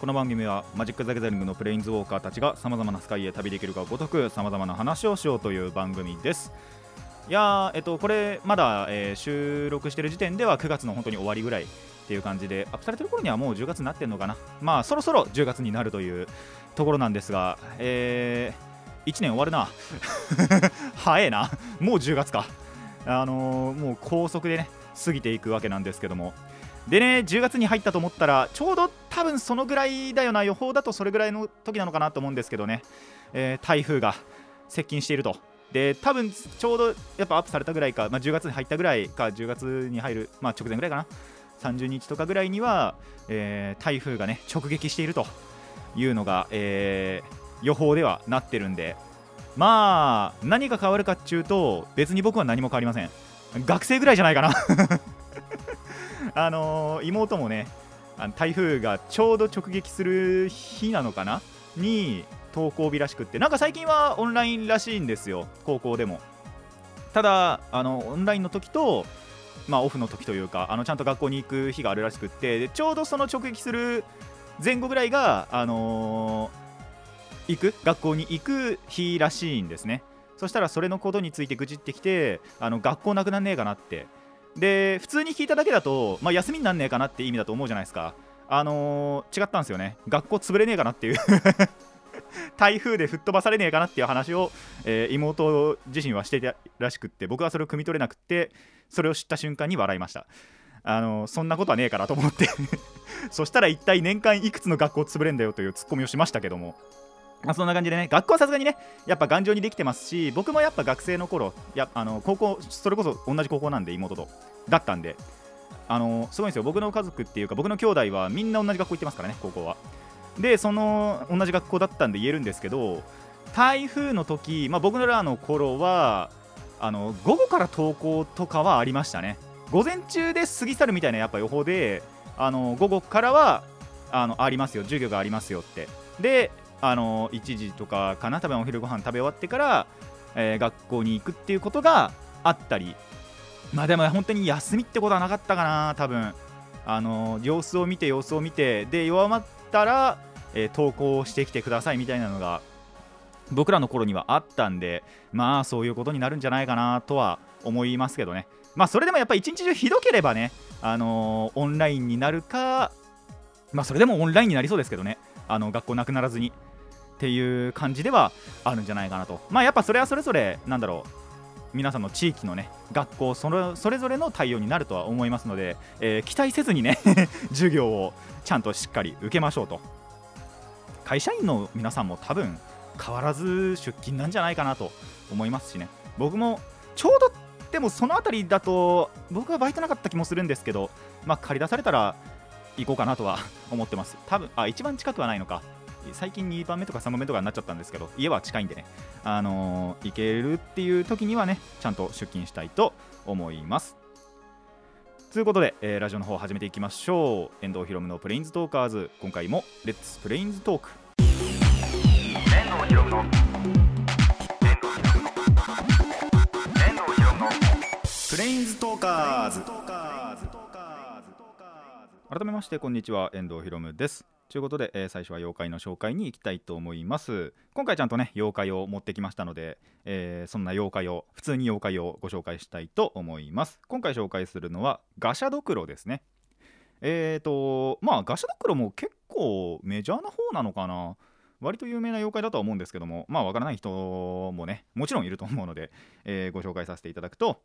この番組はマジック・ザ・ギャザリングのプレインズウォーカーたちがさまざまなスカイへ旅できるがごとくさまざまな話をしようという番組です。いやえっとこれまだ、えー収録してる時点では9月の本当に終わりぐらいっていう感じでアップされてる頃にはもう10月になってるのかな。まあそろそろ10月になるというところなんですがえー、1年終わるな。早えな。もう10月か。あのーもう高速でね過ぎていくわけなんですけども。でね10月に入ったと思ったらちょうど多分そのぐらいだよな予報だとそれぐらいの時なのかなと思うんですけどね、えー台風が接近していると。で多分ちょうどやっぱアップされたぐらいか、まあ、10月に入ったぐらいか10月に入る、まあ、直前ぐらいかな。30日とかぐらいには、えー台風がね直撃しているというのが、えー予報ではなってるんで。まあ何が変わるかっていうと別に僕は何も変わりません。学生ぐらいじゃないかな。あのー妹もねあの台風がちょうど直撃する日なのかな？に登校日らしくってなんか最近はオンラインらしいんですよ。高校でも。ただあのオンラインの時とまあオフの時というかあのちゃんと学校に行く日があるらしくってでちょうどその直撃する前後ぐらいがあのー行く？学校に行く日らしいんですね。そしたらそれのことについて愚痴ってきてあの学校なくなんねえかなってで普通に聞いただけだと、まあ、休みになんねえかなって意味だと思うじゃないですか。あのー違ったんですよね。学校潰れねえかなっていう。台風で吹っ飛ばされねえかなっていう話を、えー妹自身はしてたらしくって僕はそれを汲み取れなくってそれを知った瞬間に笑いました。あのーそんなことはねえかなと思って。そしたら一体年間いくつの学校潰れんだよというツッコミをしましたけども。まあ、そんな感じでね学校はさすがにねやっぱ頑丈にできてますし僕もやっぱ学生の頃やあの高校それこそ同じ高校なんで妹とだったんであのすごいんですよ。僕の家族っていうか僕の兄弟はみんな同じ学校行ってますからね高校は。でその同じ学校だったんで言えるんですけど台風の時、まあ、僕らの頃はあの午後から登校とかはありましたね。午前中で過ぎ去るみたいなやっぱ予報であの午後からはあのありますよ授業がありますよって。であの1時とかかな多分お昼ご飯食べ終わってから、えー学校に行くっていうことがあったり。まあでも本当に休みってことはなかったかな多分。あの様子を見て様子を見てで弱まったら、えー投稿してきてくださいみたいなのが僕らの頃にはあったんでまあそういうことになるんじゃないかなとは思いますけどね。まあそれでもやっぱり一日中ひどければねあのーオンラインになるかまあそれでもオンラインになりそうですけどね。あの学校なくならずに。っていう感じではあるんじゃないかなと。まあやっぱそれはそれぞれなんだろう皆さんの地域のね学校それそれぞれの対応になるとは思いますので、えー期待せずにね 授業をちゃんとしっかり受けましょうと。会社員の皆さんも多分変わらず出勤なんじゃないかなと思いますしね。僕もちょうどでもその辺りだと僕はバイトなかった気もするんですけどまあ借り出されたら行こうかなとは思ってます。多分あ一番近くはないのか。最近2番目とか3番目とかになっちゃったんですけど家は近いんでねあのー行けるっていう時にはねちゃんと出勤したいと思います。ということで、えーラジオの方始めていきましょう。遠藤ひろむのプレインズトーカーズ。今回もレッツプレインズトーク遠藤ひろむのプレインズトーカーズ。改めましてこんにちは。遠藤ひろむですということで、えー最初は妖怪の紹介に行きたいと思います。今回ちゃんとね妖怪を持ってきましたので、えーそんな妖怪を普通に妖怪をご紹介したいと思います。今回紹介するのはガシャドクロですね。えーとまあガシャドクロも結構メジャーな方なのかな。割と有名な妖怪だとは思うんですけどもまあわからない人もねもちろんいると思うので、えーご紹介させていただくと、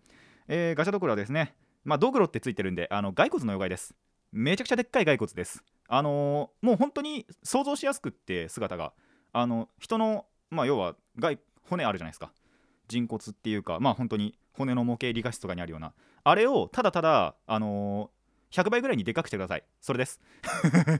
えーガシャドクロはですねまあドクロってついてるんであの骸骨の妖怪です。めちゃくちゃでっかい骸骨です。あのーもう本当に想像しやすくって姿が。あの人のまあ要は骸骨あるじゃないですか。人骨っていうかまあ本当に骨の模型理科室とかにあるような。あれをただただあのー100倍ぐらいにでかくしてください。それです。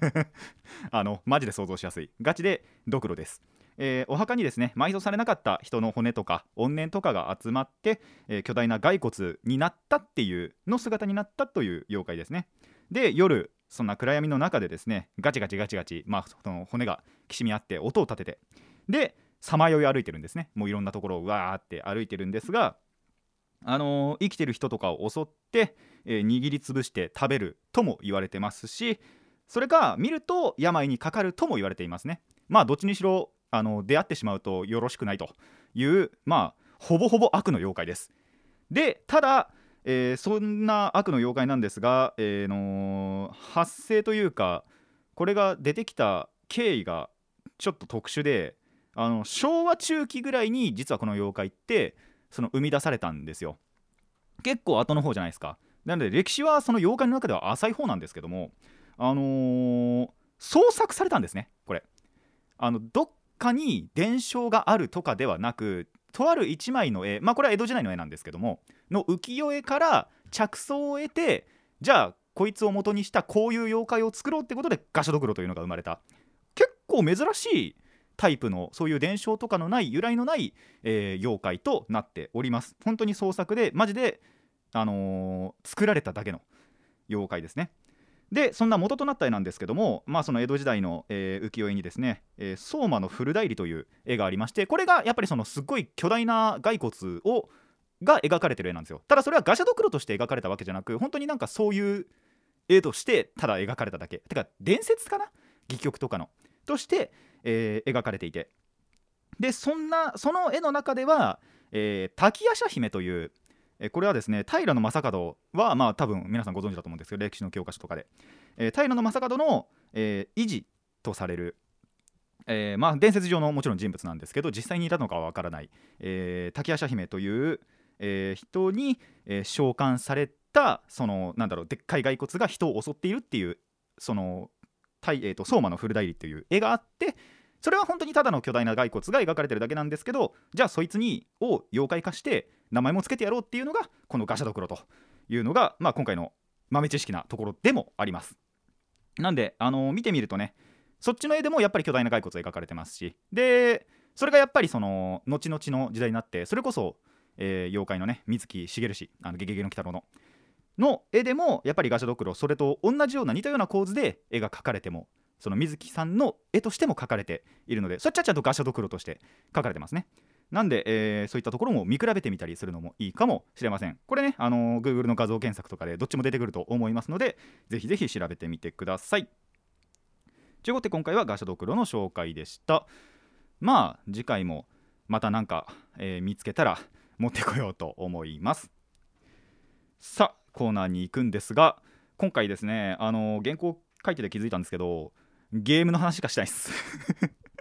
あのマジで想像しやすい。ガチでドクロです。えーお墓にですね埋葬されなかった人の骨とか怨念とかが集まって、えー巨大な骸骨になったっていうの姿になったという妖怪ですね。で夜そんな暗闇の中でですねガチガチガチガチ、まあ、その骨がきしみ合って音を立ててでさまよい歩いてるんですね。もういろんなところをわーって歩いてるんですがあのー生きてる人とかを襲って、えー握りつぶして食べるとも言われてますしそれか見ると病にかかるとも言われていますね。まあどっちにしろあの出会ってしまうとよろしくないというまあほぼほぼ悪の妖怪です。でただ、えーそんな悪の妖怪なんですが、えーのー発生というかこれが出てきた経緯がちょっと特殊であの昭和中期ぐらいに実はこの妖怪ってその生み出されたんですよ。結構後の方じゃないですか。なので歴史はその妖怪の中では浅い方なんですけどもあのー創作されたんですねこれ。あのどっかに伝承があるとかではなくとある一枚の絵まあこれは江戸時代の絵なんですけどもの浮世絵から着想を得てじゃあこいつを元にしたこういう妖怪を作ろうってことでガシャドクロというのが生まれた。結構珍しいタイプのそういう伝承とかのない由来のない、えー妖怪となっております。本当に創作でマジで、あのー作られただけの妖怪ですね。でそんな元となった絵なんですけども、まあ、その江戸時代の、えー浮世絵にですね「えー相馬の古代理」という絵がありましてこれがやっぱりそのすっごい巨大な骸骨をが描かれてる絵なんですよ。ただそれはガシャドクロとして描かれたわけじゃなく本当になんかそういう絵としてただ描かれただけ。てか伝説かな？戯曲とかの。として、えー描かれていて。でそんなその絵の中では、えー滝夜叉姫というえこれはですね平将門はまあ多分皆さんご存知だと思うんですけど歴史の教科書とかで、えー平将門の、えー維持とされる、えーまあ、伝説上のもちろん人物なんですけど実際にいたのかはわからない、えー滝夜叉姫という、え人に、え召喚されたそのなんだろうでっかい骸骨が人を襲っているっていうそのたいえーと相馬の古代理っていう絵があってそれは本当にただの巨大な骸骨が描かれてるだけなんですけどじゃあそいつにを妖怪化して名前も付けてやろうっていうのがこのガシャドクロというのが、まあ、今回の豆知識なところでもあります。なんで、あのー見てみるとねそっちの絵でもやっぱり巨大な骸骨が描かれてますしでそれがやっぱりその後々の時代になってそれこそ、えー妖怪のね水木しげる氏あのゲゲゲの鬼太郎のの絵でもやっぱりガシャドクロそれと同じような似たような構図で絵が描かれてもその水木さんの絵としても描かれているのでそっちはちゃんとガシャドクロとして描かれてますね。なんで、えーそういったところも見比べてみたりするのもいいかもしれません。これね、あのー Google の画像検索とかでどっちも出てくると思いますのでぜひぜひ調べてみてください。ということで今回はガシャドクロの紹介でした。まあ次回もまたなんか、えー見つけたら持ってこようと思います。さあコーナーに行くんですが今回ですねあの原稿書いてて気づいたんですけどゲームの話しかしないです。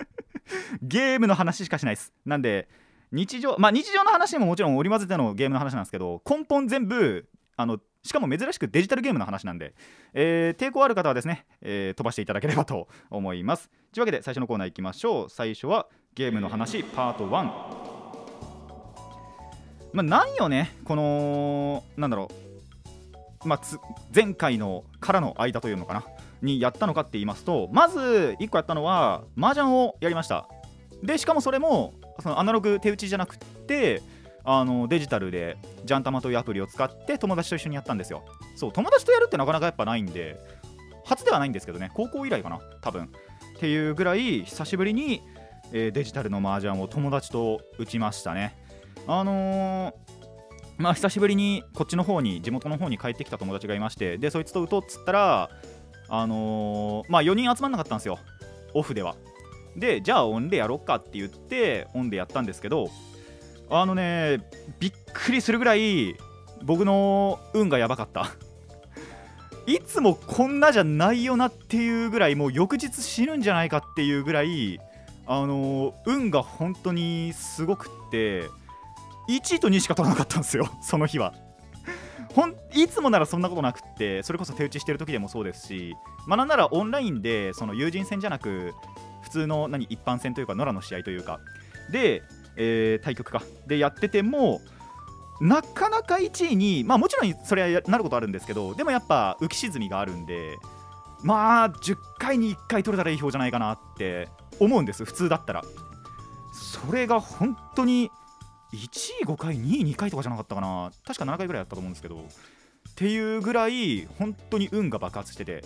ゲームの話しかしないです。なんで日常まあ日常の話ももちろん織り交ぜてのゲームの話なんですけど根本全部あのしかも珍しくデジタルゲームの話なんで、えー抵抗ある方はですね、えー飛ばしていただければと思います。というわけで最初のコーナー行きましょう。最初はゲームの話パート1まあなんよねこのなんだろう。まあつ前回のからの間というのかな。にやったのかって言いますとまず1個やったのは麻雀をやりました。でしかもそれもそのアナログ手打ちじゃなくってあのデジタルでジャンタマというアプリを使って友達と一緒にやったんですよ。そう友達とやるってなかなかやっぱないんで初ではないんですけどね高校以来かな多分。っていうぐらい久しぶりに、えーデジタルの麻雀を友達と打ちましたね。あのーまあ久しぶりにこっちの方に地元の方に帰ってきた友達がいましてでそいつと打とうっつったらあのーまあ4人集まんなかったんですよ。オフでは。でじゃあオンでやろっかって言ってオンでやったんですけどあのねびっくりするぐらい僕の運がやばかった。いつもこんなじゃないよなっていうぐらいもう翌日死ぬんじゃないかっていうぐらいあの運が本当にすごくって1位と2位しか取らなかったんですよその日は。ほんいつもならそんなことなくってそれこそ手打ちしてる時でもそうですしまあなんならオンラインでその友人戦じゃなく普通の何一般戦というか野良の試合というかで、えー対局か。でやっててもなかなか1位にまあもちろんそれはなることあるんですけどでもやっぱ浮き沈みがあるんでまあ10回に1回取れたらいい表じゃないかなって思うんです普通だったら。それが本当に1位5回2位2回とかじゃなかったかな。確か7回ぐらいやったと思うんですけど。っていうぐらい本当に運が爆発してて。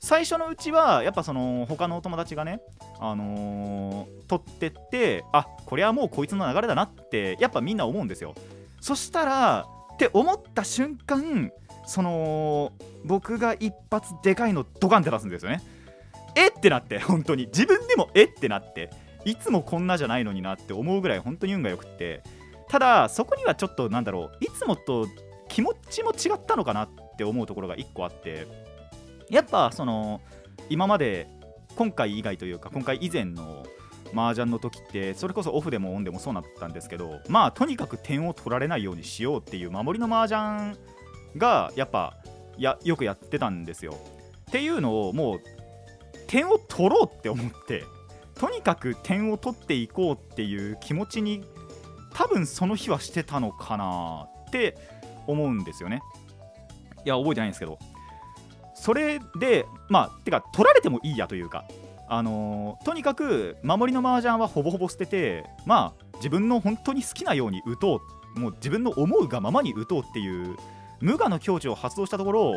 最初のうちはやっぱその他のお友達がねあのー取ってってあこれはもうこいつの流れだなってやっぱみんな思うんですよ。そしたらって思った瞬間その僕が一発でかいのドカンって出すんですよね。えってなって本当に。自分でもえってなって。いつもこんなじゃないのになって思うぐらい本当に運が良くって。ただそこにはちょっとなんだろういつもと気持ちも違ったのかなって思うところが1個あってやっぱその今まで今回以外というか今回以前の麻雀の時ってそれこそオフでもオンでもそうなったんですけどまあとにかく点を取られないようにしようっていう守りの麻雀がやっぱやよくやってたんですよ。っていうのをもう点を取ろうって思ってとにかく点を取っていこうっていう気持ちに多分その日はしてたのかなって思うんですよね。いや覚えてないんですけど。それでまあてか取られてもいいやというか。あのーとにかく守りの麻雀はほぼほぼ捨ててまあ自分の本当に好きなように打とう。もう自分の思うがままに打とうっていう無我の境地を発動したところ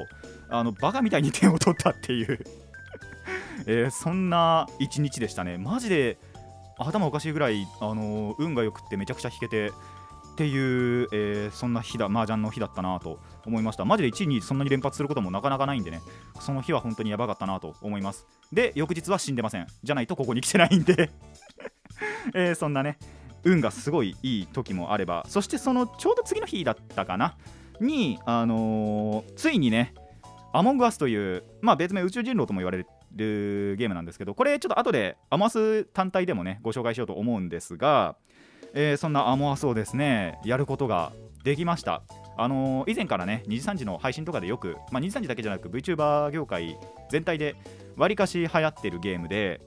あのバカみたいに点を取ったっていう。えーそんな一日でしたね。マジで頭おかしいぐらい、あの運が良くてめちゃくちゃ弾けてっていう、えーそんな日だ麻雀の日だったなと思いました。マジで1位にそんなに連発することもなかなかないんでね。その日は本当にやばかったなと思います。で翌日は死んでません。じゃないとここに来てないんで、えーそんなね運がすごいいい時もあれば。そしてそのちょうど次の日だったかな？に、あのーついにねアモングアスという、まあ、別名宇宙人狼とも言われるゲームなんですけどこれちょっと後でアモアス単体でもねご紹介しようと思うんですが、えーそんなアモアスをですねやることができました。あのー以前からね2時3時の配信とかでよく、まあ、2時3時だけじゃなく VTuber 業界全体でわりかし流行ってるゲームで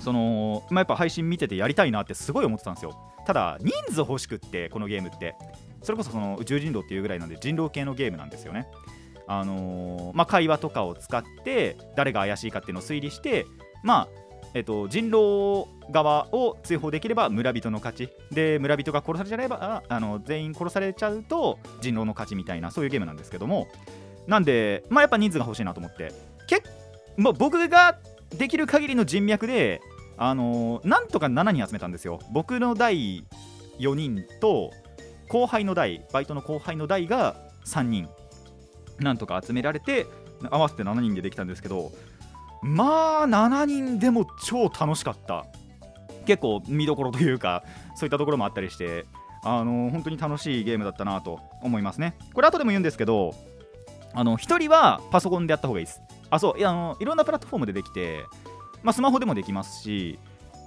その、まあ、やっぱ配信見ててやりたいなってすごい思ってたんですよ。ただ人数欲しくってこのゲームって。それこそその宇宙人狼っていうぐらいなんで人狼系のゲームなんですよね。あのーまあ、会話とかを使って誰が怪しいかっていうのを推理してまあえっと、人狼側を追放できれば村人の勝ち。で村人が殺されちゃえばあの全員殺されちゃうと人狼の勝ちみたいなそういうゲームなんですけども。なんで、まあ、やっぱ人数が欲しいなと思って。けもう僕ができる限りの人脈で、あのーなんとか7人集めたんですよ。僕の代4人と後輩の代バイトの後輩の代が3人。なんとか集められて合わせて7人でできたんですけどまあ7人でも超楽しかった。結構見どころというかそういったところもあったりしてあの本当に楽しいゲームだったなと思いますね。これ後でも言うんですけどあの1人はパソコンでやった方がいいです。あそういやあのいろんなプラットフォームでできて、まあ、スマホでもできますし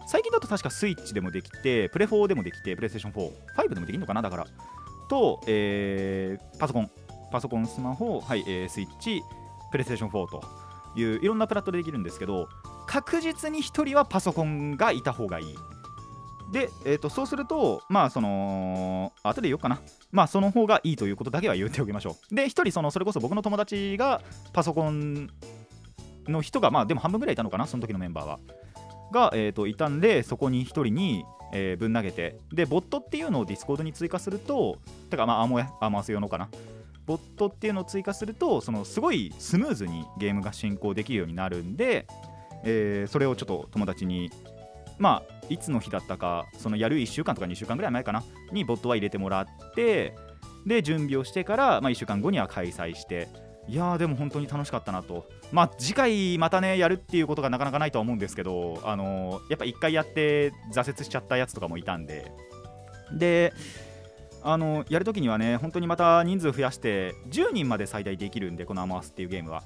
最近だと確かスイッチでもできてプレ4でもできてプレイステーション45でもできるのかなだから。と、えーパソコン。パソコンスマホ、はいえースイッチプレイステーション4といういろんなプラットでできるんですけど確実に1人はパソコンがいた方がいい。で、えー、とそうするとまあその後で言おうかな。まあその方がいいということだけは言っておきましょう。で1人そのそれこそ僕の友達がパソコンの人がまあでも半分ぐらいいたのかなその時のメンバーは。が、えー、といたんでそこに1人に、えーぶん投げて。でボットっていうのを Discord に追加するとてかまあアモヤアモアス用のかな。ボットっていうのを追加するとそのすごいスムーズにゲームが進行できるようになるんで、えーそれをちょっと友達にまあいつの日だったかそのやる1週間とか2週間ぐらい前かなにボットは入れてもらってで準備をしてから、まあ、1週間後には開催していやーでも本当に楽しかったなと。まあ次回またねやるっていうことがなかなかないとは思うんですけどあのーやっぱ1回やって挫折しちゃったやつとかもいたんで。であのやるときにはね本当にまた人数増やして10人まで最大できるんでこのアマースっていうゲームは。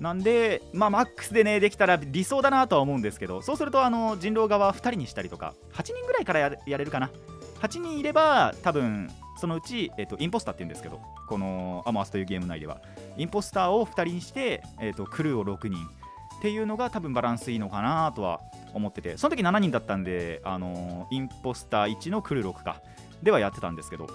なんでまあマックスでねできたら理想だなとは思うんですけどそうするとあの人狼側2人にしたりとか8人ぐらいからやれるかな。8人いれば多分そのうち、えっとインポスターって言うんですけどこのアマースというゲーム内では。インポスターを2人にして、えっとクルーを6人っていうのが多分バランスいいのかなとは思っててその時7人だったんであのインポスター1のクルー6か。ではやってたんですけど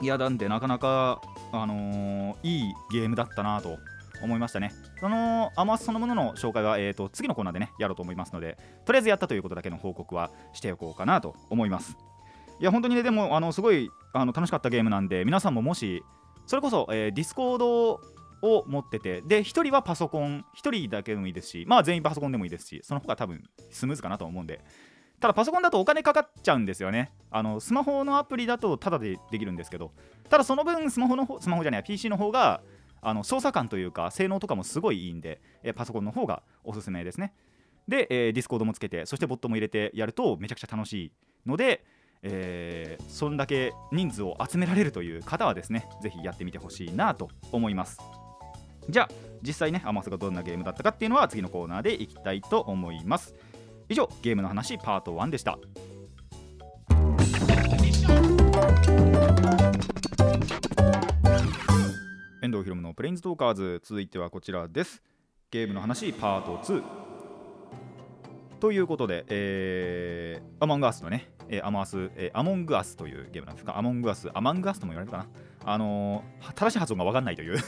いやなんでなかなか、あのーいいゲームだったなと思いましたね。そのアモアスそのものの紹介は、えー、と次のコーナーでねやろうと思いますのでとりあえずやったということだけの報告はしておこうかなと思います。いや本当にねでもあのすごいあの楽しかったゲームなんで皆さんももしそれこそ、えー、 Discord を持っててで1人はパソコン1人だけでもいいですしまあ全員パソコンでもいいですしその方が多分スムーズかなと思うんでただパソコンだとお金かかっちゃうんですよね。あのスマホのアプリだとタダでできるんですけどただその分スマホのスマホじゃない PC の方があの操作感というか性能とかもすごいいいんで、えパソコンの方がおすすめですね。で、えー、 Discord もつけてそしてボットも入れてやるとめちゃくちゃ楽しいのでえー、そんだけ人数を集められるという方はですねぜひやってみてほしいなと思います。じゃあ実際ねアモアスがどんなゲームだったかっていうのは次のコーナーでいきたいと思います。以上ゲームの話パート1でした。遠藤博文のプレインズトーカーズ続いてはこちらです。ゲームの話パート2ということで、えー、アマンガースのね、えー、アマース、えー、アモングアスというゲームなんですが、アモングアス、アマングアスとも言われるかな。あのー、正しい発音が分かんないという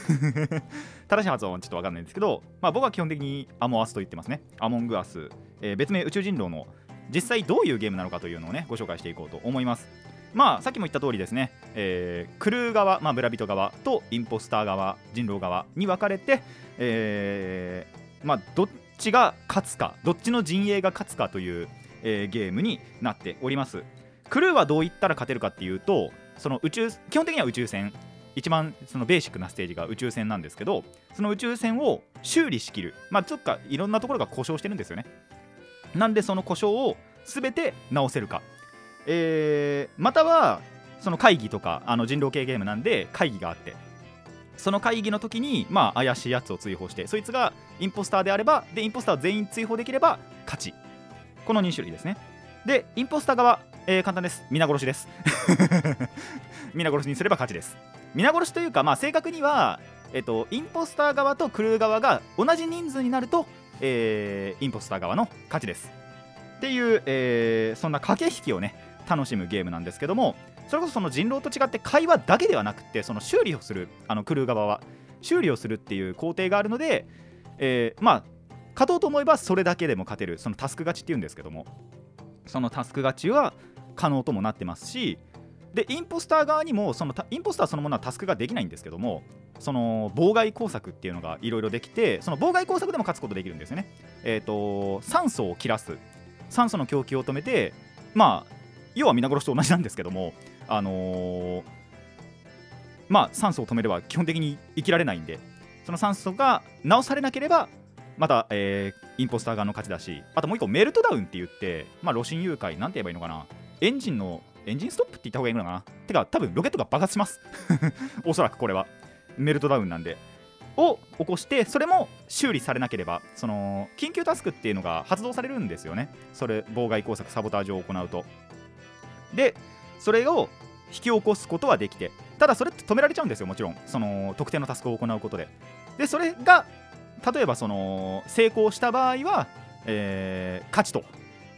正しい発音はちょっと分かんないんですけど、まあ、僕は基本的にアモアスと言ってますね。アモングアス、えー、別名宇宙人狼の実際どういうゲームなのかというのをね、ご紹介していこうと思います。まあ、さっきも言った通りですね、えー、クルー側、まあ、村人側とインポスター側、人狼側に分かれて、えー、まあ、どっちが勝つか、どっちの陣営が勝つかという、えー、ゲームになっております。クルーはどういったら勝てるかっていうと、その宇宙基本的には宇宙船。一番そのベーシックなステージが宇宙船なんですけどその宇宙船を修理しきる。まあちょっといろんなところが故障してるんですよね。なんでその故障を全て直せるか、えー、またはその会議とかあの人狼系ゲームなんで会議があってその会議の時にまあ怪しいやつを追放してそいつがインポスターであればでインポスターを全員追放できれば勝ちこの2種類ですねでインポスター側えー、簡単です。皆殺しです。皆殺しにすれば勝ちです。皆殺しというか、まあ、正確には、えっと、インポスター側とクルー側が同じ人数になると、えー、インポスター側の勝ちです。っていう、えー、そんな駆け引きをね、楽しむゲームなんですけども、それこそその人狼と違って会話だけではなくて、その修理をする、あのクルー側は、修理をするっていう工程があるので、えー、まあ、勝とうと思えばそれだけでも勝てる、そのタスク勝ちっていうんですけども、そのタスク勝ちは、可能ともなってますしでインポスター側にもそのインポスターそのものはタスクができないんですけどもその妨害工作っていうのがいろいろできてその妨害工作でも勝つことできるんですよね。えっ、ー、と酸素を切らす酸素の供給を止めてまあ要は皆殺しと同じなんですけどもあのー、まあ酸素を止めれば基本的に生きられないんでその酸素が直されなければまた、えー、インポスター側の勝ちだしあともう一個メルトダウンって言ってまあ露心誘拐なんて言えばいいのかなエンジンのエンジンストップって言った方がいいのかなてか多分ロケットが爆発します。おそらくこれは。メルトダウンなんで。を起こしてそれも修理されなければその緊急タスクっていうのが発動されるんですよね。それ妨害工作サボタージュを行うと。でそれを引き起こすことはできてただそれって止められちゃうんですよもちろん。その特定のタスクを行うことで。でそれが例えばその成功した場合は、えー、勝ちと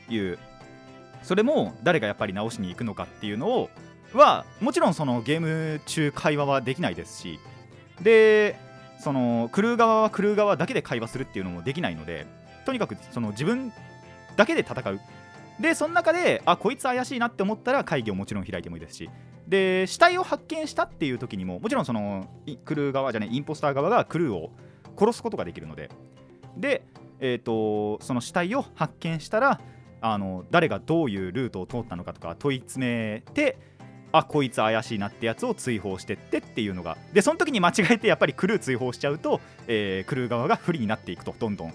いう。それも誰がやっぱり直しに行くのかっていうのをはもちろんそのゲーム中会話はできないですし。でそのクルー側はクルー側だけで会話するっていうのもできないのでとにかくその自分だけで戦う。でその中であこいつ怪しいなって思ったら会議をもちろん開いてもいいですし。で死体を発見したっていう時にももちろんそのクルー側じゃないインポスター側がクルーを殺すことができるので。で、えーとその死体を発見したらあの誰がどういうルートを通ったのかとか問い詰めてあこいつ怪しいなってやつを追放してってっていうのが。でその時に間違えてやっぱりクルー追放しちゃうと、えー、クルー側が不利になっていくとどんどん、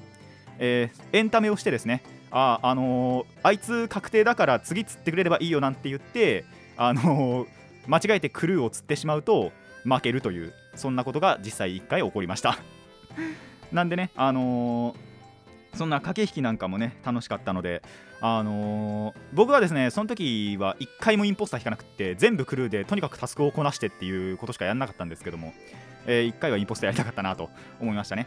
えー、エンタメをしてですねああのー、あいつ確定だから次釣ってくれればいいよなんて言ってあの間違えてクルーを釣ってしまうと負けるというそんなことが実際1回起こりました。なんでねあのそんな駆け引きなんかもね楽しかったのであの、僕はですねその時は1回もインポスター引かなくて全部クルーでとにかくタスクをこなしてっていうことしかやんなかったんですけども、え、1回はインポスターやりたかったなと思いましたね。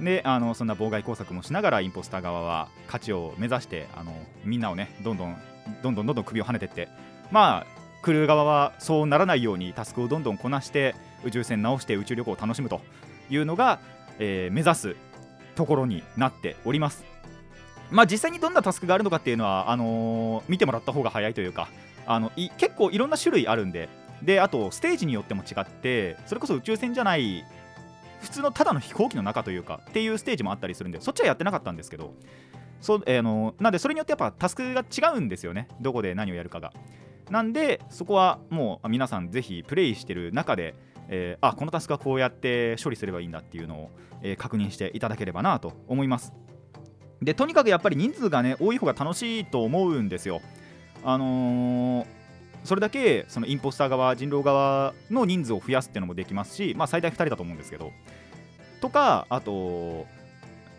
であのそんな妨害工作もしながらインポスター側は勝ちを目指してあのみんなをねどんどんどんどんどんどん首をはねてってまあクルー側はそうならないようにタスクをどんどんこなして宇宙船直して宇宙旅行を楽しむというのがえー目指すところになっております。まあ実際にどんなタスクがあるのかっていうのはあのー見てもらった方が早いというかあの結構いろんな種類あるんでであとステージによっても違ってそれこそ宇宙船じゃない普通のただの飛行機の中というかっていうステージもあったりするんでそっちはやってなかったんですけどそ、えーあのなんでそれによってやっぱタスクが違うんですよね。どこで何をやるかが。なんでそこはもう皆さんぜひプレイしてる中で、えーあこのタスクはこうやって処理すればいいんだっていうのを、えー確認していただければなと思います。でとにかくやっぱり人数がね多い方が楽しいと思うんですよ。あのーそれだけそのインポスター側人狼側の人数を増やすっていうのもできますし、まあ、最大2人だと思うんですけど。とかあと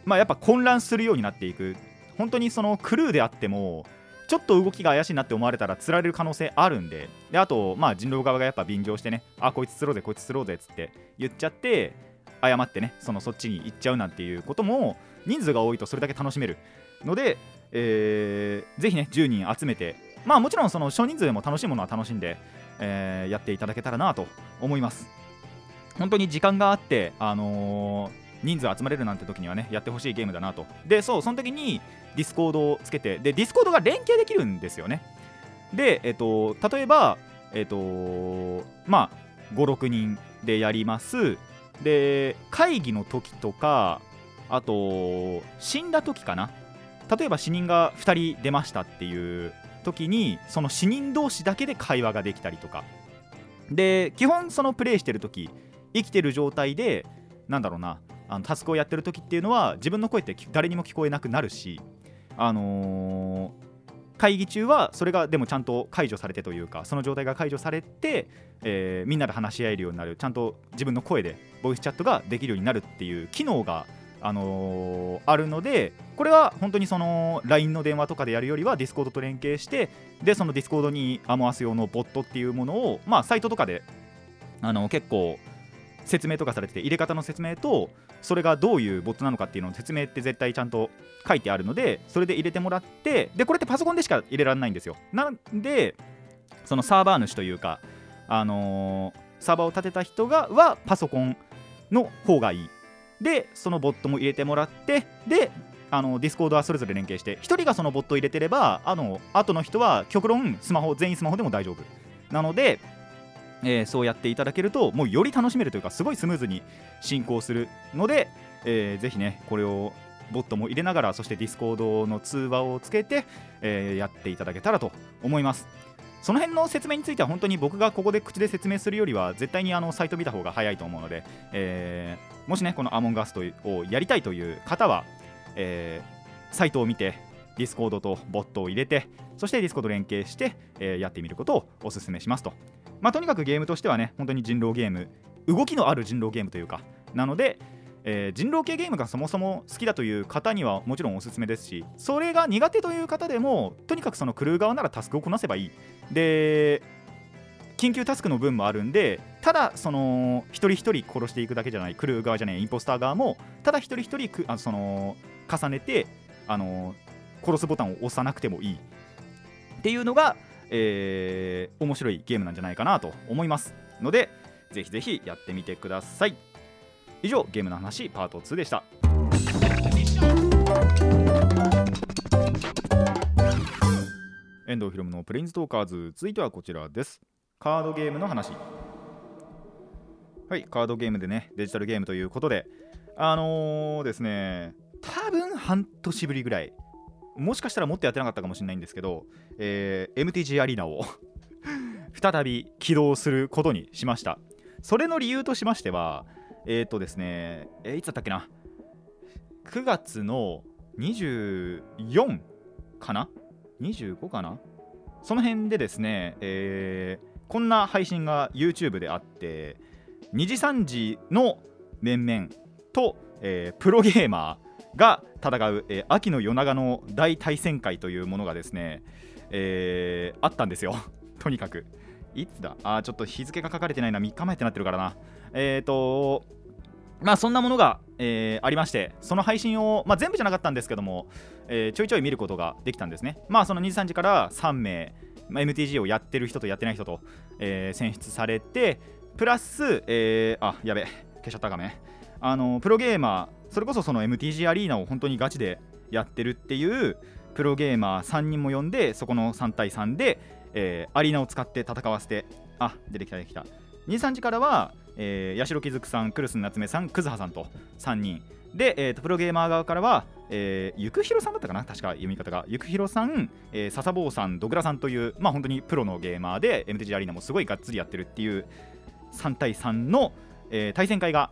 まあやっぱ混乱するようになっていく。本当にそのクルーであってもちょっと動きが怪しいなって思われたら釣られる可能性あるんで。であとまあ人狼側がやっぱ便乗してねあこいつ釣ろうぜこいつ釣ろうぜっつって言っちゃって誤ってねそのそっちに行っちゃうなんていうことも人数が多いとそれだけ楽しめるので、えーぜひね10人集めてまあもちろんその少人数でも楽しいものは楽しんで、えーやっていただけたらなと思います。本当に時間があってあのー人数集まれるなんて時にはねやってほしいゲームだなと。でそうその時に Discord をつけてで Discord が連携できるんですよね。でえっと例えばえっとまあ56人でやります。で会議の時とかあと死んだ時かな。例えば死人が2人出ましたっていう時にその死人同士だけで会話ができたりとか。で基本そのプレイしてる時生きてる状態でなんだろうなあのタスクをやってる時っていうのは自分の声って誰にも聞こえなくなるしあのー会議中はそれがでもちゃんと解除されてというかその状態が解除されて、えーみんなで話し合えるようになるちゃんと自分の声でボイスチャットができるようになるっていう機能が、あのーあるのでこれは本当にその LINE の電話とかでやるよりは Discord と連携してでその Discord にアモアス用のボットっていうものを、まあ、サイトとかであの結構説明とかされてて入れ方の説明とそれがどういうボットなのかっていうのの説明って絶対ちゃんと書いてあるのでそれで入れてもらってでこれってパソコンでしか入れられないんですよ。なんでそのサーバー主というかあのーサーバーを立てた人がはパソコンの方がいい。でそのボットも入れてもらってであの Discord はそれぞれ連携して1人がそのボットを入れてればあの後の人は極論スマホ全員スマホでも大丈夫。なのでえーそうやっていただけるともうより楽しめるというかすごいスムーズに進行するので、えーぜひねこれをボットも入れながらそして Discord の通話をつけて、えーやっていただけたらと思います。その辺の説明については本当に僕がここで口で説明するよりは絶対にあのサイト見た方が早いと思うので、えーもしねこの Among Us をやりたいという方は、えーサイトを見て Discord とボットを入れてそして Discord 連携して、えーやってみることをお勧めしますとまあ、とにかくゲームとしてはね、本当に人狼ゲーム、動きのある人狼ゲームというか、なので、えー人狼系ゲームがそもそも好きだという方にはもちろんおすすめですし、それが苦手という方でも、とにかくそのクルー側ならタスクをこなせばいい。で、緊急タスクの分もあるんで、ただ、その一人一人殺していくだけじゃない、クルー側じゃない、インポスター側も、ただ一人一人くあその重ねて、あの殺すボタンを押さなくてもいい。っていうのが、えー面白いゲームなんじゃないかなと思いますのでぜひぜひやってみてください。以上ゲームの話パート2でした。遠藤ひろむのプレインズトーカーズ。続いてはこちらです。カードゲームの話。はいカードゲームでねデジタルゲームということで。あのー、ですね多分半年ぶりぐらいもしかしたらもっとやってなかったかもしれないんですけど、えー MTG アリーナを 再び起動することにしました。それの理由としましてはえっ、とですね、えーいつだったっけな？9月の24かな？25かな？その辺でですね、えーこんな配信が YouTube であって2時3時の面々と、えープロゲーマーが戦う、えー秋の夜長の大対戦会というものがですね、えーあったんですよ。とにかく。いつだ？あちょっと日付が書かれてないな。3日前ってなってるからな。えっ、とまあそんなものが、えーありましてその配信を、まあ、全部じゃなかったんですけども、えーちょいちょい見ることができたんですね。まあその2時3時から3名、まあ MTG をやってる人とやってない人と、えー選出されてプラス、えーあやべ消しちゃった画面あのプロゲーマーそれこそその MTG アリーナを本当にガチでやってるっていうプロゲーマー3人も呼んでそこの3対3で、えーアリーナを使って戦わせてあ出てきた出てきた。23時からは、えー、八代木くさんクルス夏目さんクズハさんと3人で、えー、とプロゲーマー側からは、えー、ゆくひろさんだったかな？確か読み方が。ゆくひろさん、えー、笹坊さんドグラさんというまあ本当にプロのゲーマーで MTG アリーナもすごいがっつりやってるっていう3対3の、えー対戦会が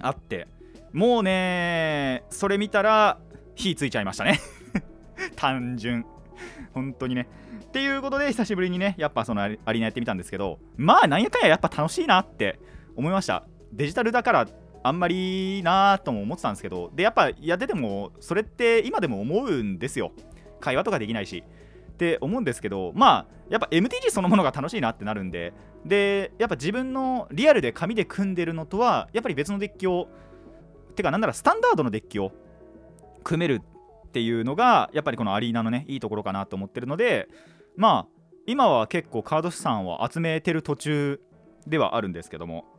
あってもうねそれ見たら火ついちゃいましたね。単純。本当にね。っていうことで久しぶりにねやっぱそのアリアリーナやってみたんですけどまあなんやかんややっぱ楽しいなって思いました。デジタルだからあんまりなとも思ってたんですけどでやっぱやっててもそれって今でも思うんですよ。会話とかできないし。って思うんですけどまあやっぱ MTG そのものが楽しいなってなるんで。でやっぱ自分のリアルで紙で組んでるのとはやっぱり別のデッキをてかなんならスタンダードのデッキを組めるっていうのがやっぱりこのアリーナのねいいところかなと思ってるのでまあ今は結構カード資産を集めてる途中ではあるんですけども。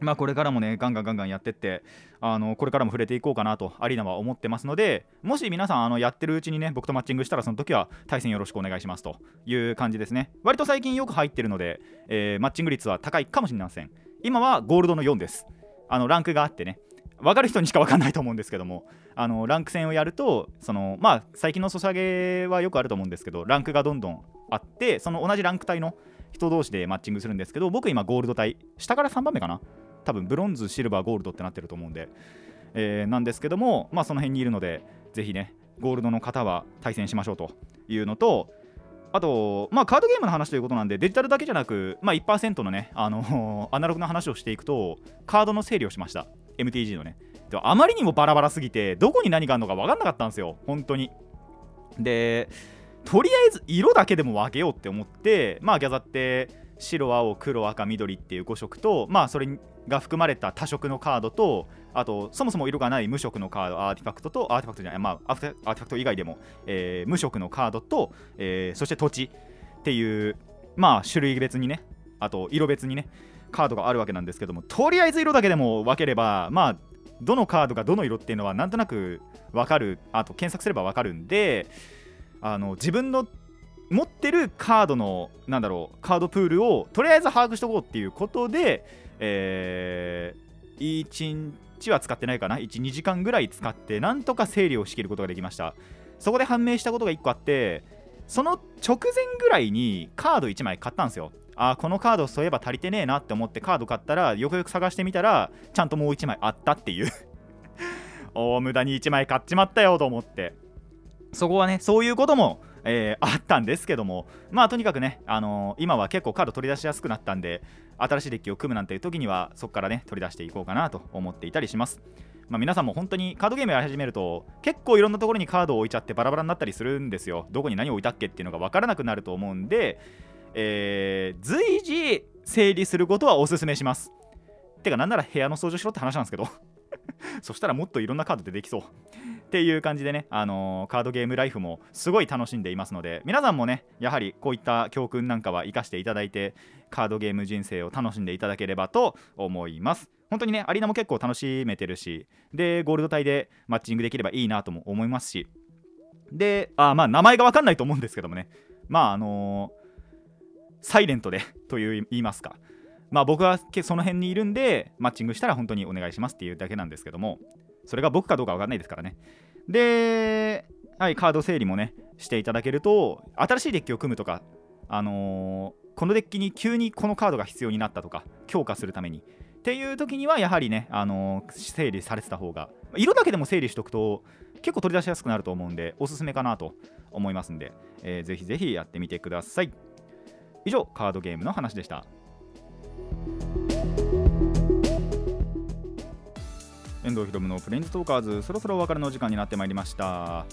まあこれからもねガンガンガンガンやってってあのこれからも触れていこうかなとアリーナは思ってますのでもし皆さんあのやってるうちにね僕とマッチングしたらその時は対戦よろしくお願いしますという感じですね。割と最近よく入ってるので、えーマッチング率は高いかもしれません。今はゴールドの4です。あのランクがあってね。分かる人にしか分かんないと思うんですけどもあのランク戦をやるとそのまあ最近のソシャゲはよくあると思うんですけどランクがどんどんあってその同じランク帯の人同士でマッチングするんですけど僕今ゴールド帯下から3番目かな。多分ブロンズシルバーゴールドってなってると思うんで、えーなんですけどもまあその辺にいるのでぜひねゴールドの方は対戦しましょうというのとあと、まあ、カードゲームの話ということなんで、デジタルだけじゃなく、まあ、1%のね、あのアナログの話をしていくと、カードの整理をしました。MTG のね。であまりにもバラバラすぎて、どこに何があるのか分かんなかったんですよ、本当に。で、とりあえず色だけでも分けようって思って、まあ、ギャザって、白、青、黒、赤、緑っていう5色と、まあ、それが含まれた多色のカードと、あと、そもそも色がない無色のカード、アーティファクトと、アーティファクトじゃない、まあ、アーティファクト以外でも、えー無色のカードと、えーそして土地っていう、まあ、種類別にね、あと、色別にね、カードがあるわけなんですけども、とりあえず色だけでも分ければ、まあ、どのカードがどの色っていうのはなんとなく分かる、あと検索すれば分かるんで、あの自分の持ってるカードのなんだろうカードプールをとりあえず把握しとこうっていうことで、えー、1日は使ってないかな？12時間ぐらい使ってなんとか整理をしきることができました。そこで判明したことが1個あってその直前ぐらいにカード1枚買ったんですよ。あこのカードそういえば足りてねえなって思ってカード買ったらよくよく探してみたらちゃんともう1枚あったっていう。おー無駄に1枚買っちまったよと思って。そこはねそういうことも、えーあったんですけどもまあとにかくね、あのー今は結構カード取り出しやすくなったんで新しいデッキを組むなんていう時にはそこからね取り出していこうかなと思っていたりします。まあ、皆さんも本当にカードゲームやり始めると結構いろんなところにカードを置いちゃってバラバラになったりするんですよ。どこに何を置いたっけっていうのが分からなくなると思うんで、えー随時整理することはおすすめします。てかなんなら部屋の掃除しろって話なんですけど。そしたらもっといろんなカード出てきそう。っていう感じでね、あのーカードゲームライフもすごい楽しんでいますので皆さんもねやはりこういった教訓なんかは生かしていただいてカードゲーム人生を楽しんでいただければと思います。本当にねアリーナも結構楽しめてるしでゴールド帯でマッチングできればいいなとも思いますし。であまあ名前が分かんないと思うんですけどもね。まああのーサイレントでという言いますか。まあ僕はその辺にいるんでマッチングしたら本当にお願いしますっていうだけなんですけどもそれが僕かどうかわかんないですからね。で、はい、カード整理もねしていただけると新しいデッキを組むとかあのーこのデッキに急にこのカードが必要になったとか強化するために。っていう時にはやはりね、あのー整理されてた方が色だけでも整理しとくと結構取り出しやすくなると思うんでおすすめかなと思いますんで、えーぜひぜひやってみてください。以上カードゲームの話でした。遠藤ひろむのプレンズトーカーズそろそろお別れの時間になってまいりました。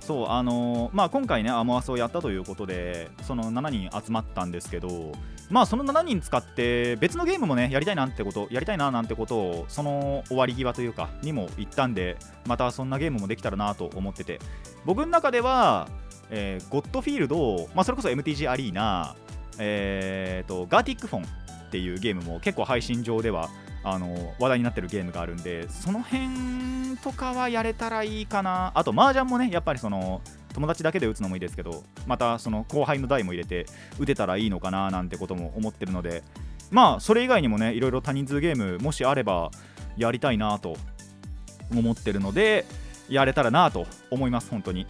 そうあのーまあ今回ねアモアスをやったということでその7人集まったんですけどまあその7人使って別のゲームもねやりたいなんてことやりたいななんてことをその終わり際というかにも言ったんでまたそんなゲームもできたらなと思ってて。僕の中では、えーゴッドフィールド、まあ、それこそ MTG アリーナ、えーとガーティックフォンっていうゲームも結構配信上ではあの話題になってるゲームがあるんでその辺とかはやれたらいいかな。あと麻雀もねやっぱりその友達だけで打つのもいいですけどまたその後輩の台も入れて打てたらいいのかななんてことも思ってるのでまあそれ以外にもねいろいろ多人数ゲームもしあればやりたいなと思ってるのでやれたらなと思います本当に。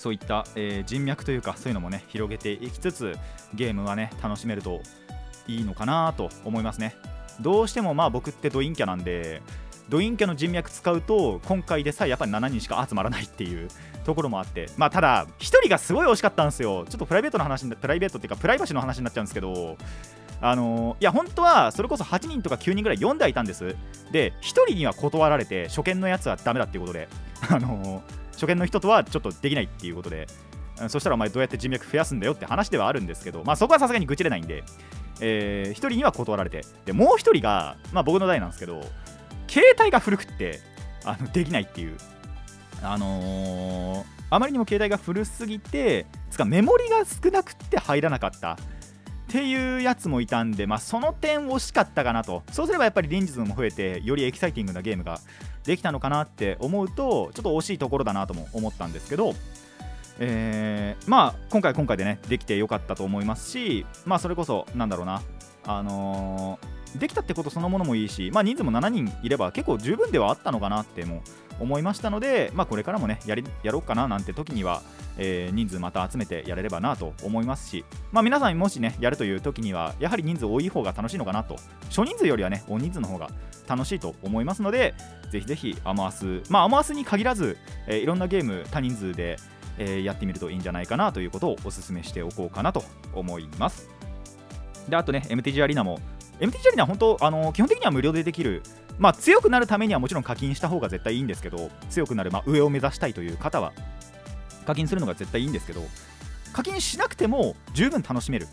そういった、えー、人脈というかそういうのもね広げていきつつゲームはね楽しめるといいのかなと思いますね。どうしてもまあ僕ってドインキャなんでドインキャの人脈使うと今回でさえやっぱり7人しか集まらないっていうところもあってまあただ1人がすごい惜しかったんですよ。ちょっとプライベートの話プライベートっていうかプライバシーの話になっちゃうんですけどあの、いや本当はそれこそ8人とか9人ぐらい4台いたんです。で1人には断られて初見のやつはダメだっていうことであの、初見の人とはちょっとできないっていうことで。そしたらお前どうやって人脈増やすんだよって話ではあるんですけど、まあ、そこはさすがに愚痴れないんで、えー、1人には断られてでもう1人が、まあ、僕の代なんですけど携帯が古くってあのできないっていうあのー、あまりにも携帯が古すぎてつかメモリが少なくって入らなかったっていうやつもいたんで、まあ、その点惜しかったかなと。そうすればやっぱり臨時数も増えてよりエキサイティングなゲームができたのかなって思うとちょっと惜しいところだなとも思ったんですけど、えー、まあ今回今回でねできてよかったと思いますしまあそれこそなんだろうなあのー、できたってことそのものもいいし、まあ、人数も7人いれば結構十分ではあったのかなっても思いましたので、まあ、これからもねやりやろうかななんて時には、えー、人数また集めてやれればなと思いますし、まあ、皆さんもしねやるという時にはやはり人数多い方が楽しいのかなと少人数よりはね大人数の方が楽しいと思いますのでぜひぜひアマースまあアマースに限らず、えー、いろんなゲーム多人数で、えー、やってみるといいんじゃないかなということをお勧めしておこうかなと思います。であとね MTG アリーナも MTG アリーナは本当あの基本的には無料でできる。まあ、強くなるためにはもちろん課金した方が絶対いいんですけど強くなる、まあ、上を目指したいという方は課金するのが絶対いいんですけど課金しなくても十分楽しめる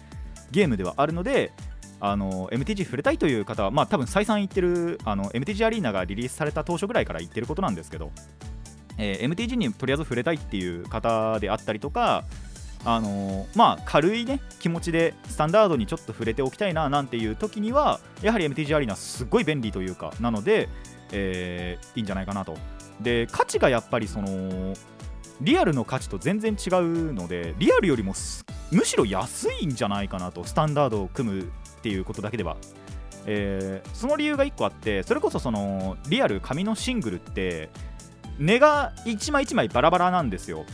ゲームではあるのであの MTG 触れたいという方は、まあ、多分再三言ってるあの MTG アリーナがリリースされた当初ぐらいから言ってることなんですけど、えー、MTG にとりあえず触れたいっていう方であったりとかあのー、まあ軽いね気持ちでスタンダードにちょっと触れておきたいななんていう時にはやはり MTG アリーナすごい便利というかなので、えー、いいんじゃないかなと。で価値がやっぱりそのリアルの価値と全然違うのでリアルよりもむしろ安いんじゃないかなとスタンダードを組むっていうことだけでは、えー、その理由が1個あってそれこそそのリアル紙のシングルって値が1枚1枚バラバラなんですよ。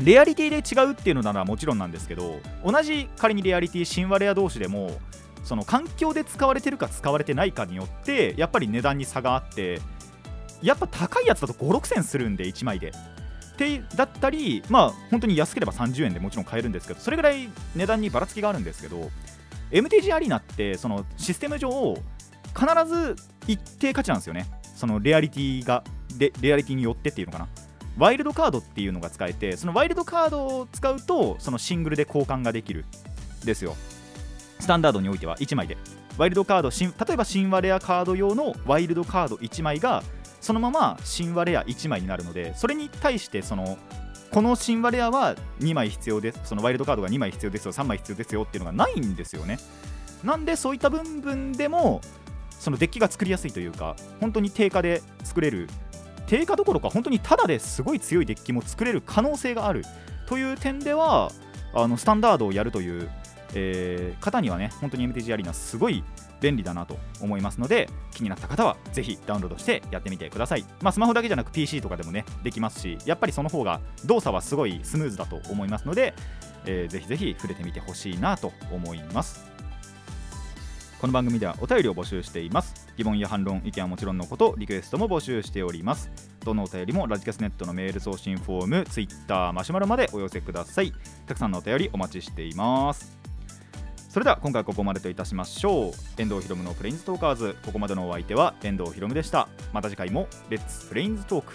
レアリティで違うっていうのならもちろんなんですけど同じ仮にレアリティ新ワレア同士でもその環境で使われてるか使われてないかによってやっぱり値段に差があってやっぱ高いやつだと5 6千するんで1枚で。てだったりまあ本当に安ければ30円でもちろん買えるんですけどそれぐらい値段にばらつきがあるんですけど MTG アリーナってそのシステム上必ず一定価値なんですよね。そのレアリティがレレアリティによってっていうのかな？ワイルドカードっていうのが使えてそのワイルドカードを使うとそのシングルで交換ができるですよ。スタンダードにおいては1枚で。ワイルドカード例えば神話レアカード用のワイルドカード1枚がそのまま神話レア1枚になるのでそれに対してそのこの神話レアは2枚必要ですそのワイルドカードが2枚必要ですよ3枚必要ですよっていうのがないんですよね。なんでそういった部分でもそのデッキが作りやすいというか本当に定価で作れる定価どころか本当にただですごい強いデッキも作れる可能性があるという点ではあのスタンダードをやるという、えー、方にはね本当に MTG アリーナすごい便利だなと思いますので気になった方はぜひダウンロードしてやってみてください、まあ、スマホだけじゃなく PC とかでもねできますしやっぱりその方が動作はすごいスムーズだと思いますので、えー、ぜひぜひ触れてみてほしいなと思います。この番組ではお便りを募集しています。疑問や反論意見はもちろんのことリクエストも募集しております。どのお便りもラジカスネットのメール送信フォーム Twitter マシュマロまでお寄せください。たくさんのお便りお待ちしています。それでは今回はここまでといたしましょう。遠藤ひろむのプレインズトーカーズ。ここまでのお相手は遠藤ひろむでした。また次回もレッツプレインズトーク